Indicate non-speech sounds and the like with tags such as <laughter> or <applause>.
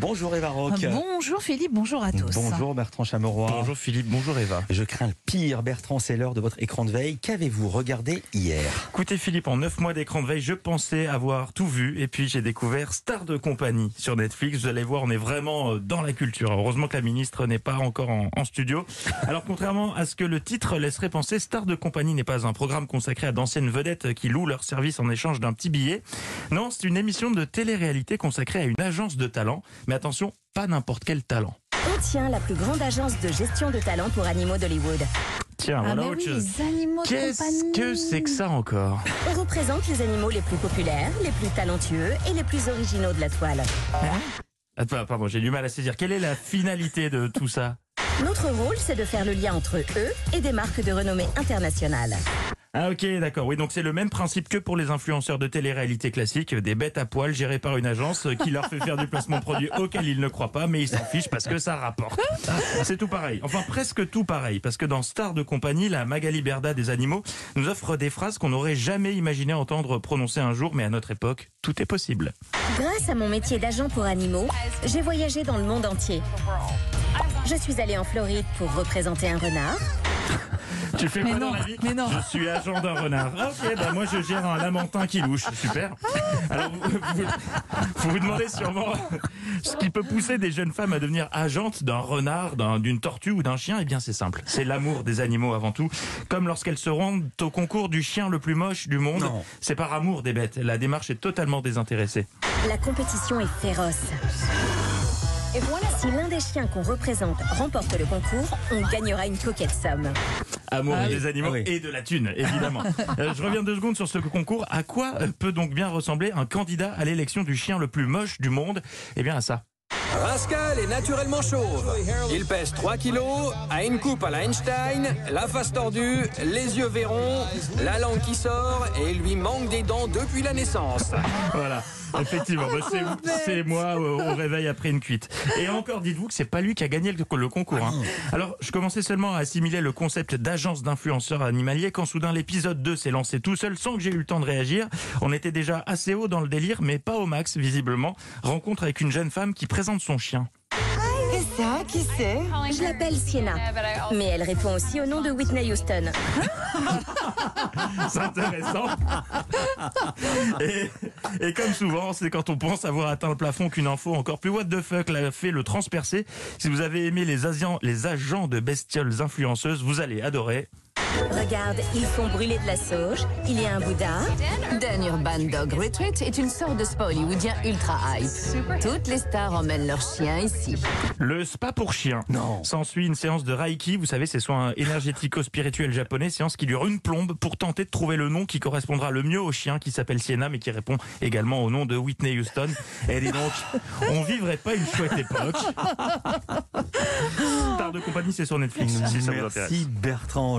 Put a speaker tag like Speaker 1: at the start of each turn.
Speaker 1: Bonjour Eva Rock.
Speaker 2: Bonjour Philippe, bonjour à tous.
Speaker 1: Bonjour Bertrand Chameroy.
Speaker 3: Bonjour Philippe, bonjour Eva.
Speaker 1: Je crains le pire. Bertrand, c'est l'heure de votre écran de veille. Qu'avez-vous regardé hier?
Speaker 3: Écoutez Philippe, en 9 mois d'écran de veille, je pensais avoir tout vu et puis j'ai découvert Star de compagnie sur Netflix. Vous allez voir, on est vraiment euh, dans la culture. Heureusement que la ministre n'est pas encore en, en studio. Alors contrairement à ce que le titre laisserait penser, Star de compagnie n'est pas un programme consacré à d'anciennes vedettes qui louent leur service en échange d'un petit billet. Non, c'est une émission de télé-réalité consacrée à une agence de talent. Mais attention, pas n'importe quel talent.
Speaker 4: On tient la plus grande agence de gestion de talent pour animaux d'Hollywood.
Speaker 3: Tiens,
Speaker 2: Ah
Speaker 3: voilà
Speaker 2: mais
Speaker 3: autre
Speaker 2: oui,
Speaker 3: chose.
Speaker 2: les animaux de
Speaker 3: Qu'est-ce que c'est que ça encore?
Speaker 4: On représente les animaux les plus populaires, les plus talentueux et les plus originaux de la toile.
Speaker 3: Attends, pardon, j'ai du mal à saisir. Quelle est la finalité de tout ça?
Speaker 4: Notre rôle, c'est de faire le lien entre eux et des marques de renommée internationale.
Speaker 3: Ah ok, d'accord. Oui, donc c'est le même principe que pour les influenceurs de télé-réalité classique, des bêtes à poil gérées par une agence qui leur fait faire du placement de produits auquel ils ne croient pas, mais ils s'en fichent parce que ça rapporte. C'est tout pareil. Enfin, presque tout pareil, parce que dans Star de compagnie, la Magali Berda des animaux nous offre des phrases qu'on n'aurait jamais imaginé entendre prononcer un jour, mais à notre époque, tout est possible.
Speaker 4: Grâce à mon métier d'agent pour animaux, j'ai voyagé dans le monde entier. Je suis allée en Floride pour représenter un renard.
Speaker 3: Tu fais
Speaker 2: Mais
Speaker 3: quoi
Speaker 2: non,
Speaker 3: dans la vie
Speaker 2: mais non.
Speaker 3: Je suis agent d'un renard. Ah, ok, bah moi je gère un lamentin qui louche. Super. Alors, vous vous, vous vous demandez sûrement ce qui peut pousser des jeunes femmes à devenir agentes d'un renard, d'un- d'une tortue ou d'un chien. Eh bien, c'est simple. C'est l'amour des animaux avant tout. Comme lorsqu'elles se rendent au concours du chien le plus moche du monde.
Speaker 1: Non.
Speaker 3: C'est par amour des bêtes. La démarche est totalement désintéressée.
Speaker 4: La compétition est féroce. Et voilà, si l'un des chiens qu'on représente remporte le concours, on gagnera une coquette somme.
Speaker 3: Amour
Speaker 2: Ah oui.
Speaker 3: des animaux
Speaker 1: Ah oui.
Speaker 3: et de la thune, évidemment. <laughs> Euh, je reviens deux secondes sur ce concours. À quoi euh, peut donc bien ressembler un candidat à l'élection du chien le plus moche du monde? Eh bien à ça.
Speaker 5: Rascal est naturellement chauve. Il pèse 3 kilos, a une coupe à la Einstein, la face tordue, les yeux verrons, la langue qui sort et lui manque des dents depuis la naissance.
Speaker 3: Voilà, effectivement, bah, c'est, c'est moi euh, au réveil après une cuite. Et encore, dites-vous que c'est pas lui qui a gagné le, le concours. hein. Alors, je commençais seulement à assimiler le concept d'agence d'influenceurs animaliers quand soudain l'épisode 2 s'est lancé tout seul sans que j'ai eu le temps de réagir. On était déjà assez haut dans le délire, mais pas au max, visiblement. Rencontre avec une jeune femme qui présente son chien.
Speaker 6: Et ça, qui c'est?
Speaker 4: Je l'appelle Sienna, mais elle répond aussi au nom de Whitney Houston. <laughs>
Speaker 3: C'est intéressant. Et, comme souvent, c'est quand on pense avoir atteint le plafond qu'une info encore plus what the fuck l'a fait le transpercer. Si vous avez aimé les, les agents de bestioles influenceuses, vous allez adorer.
Speaker 4: Regarde, ils font brûler de la sauge, il y a un Bouddha,
Speaker 6: Dan Urban Dog Retreat est une sorte de spa hollywoodien ultra hype. Toutes les stars emmènent leurs chiens ici.
Speaker 3: Le spa pour chiens.
Speaker 1: Non.
Speaker 3: S'ensuit une séance de Reiki, vous savez, c'est soins énergético-spirituel japonais, séance qui dure une plombe pour tenter de trouver le nom qui correspondra le mieux au chien qui s'appelle Sienna, mais qui répond également au nom de Whitney Houston. Et dis donc, <laughs> on vivrait pas une chouette époque. <laughs> Star de compagnie, c'est sur Netflix, si ça vous intéresse.
Speaker 1: Merci Bertrand.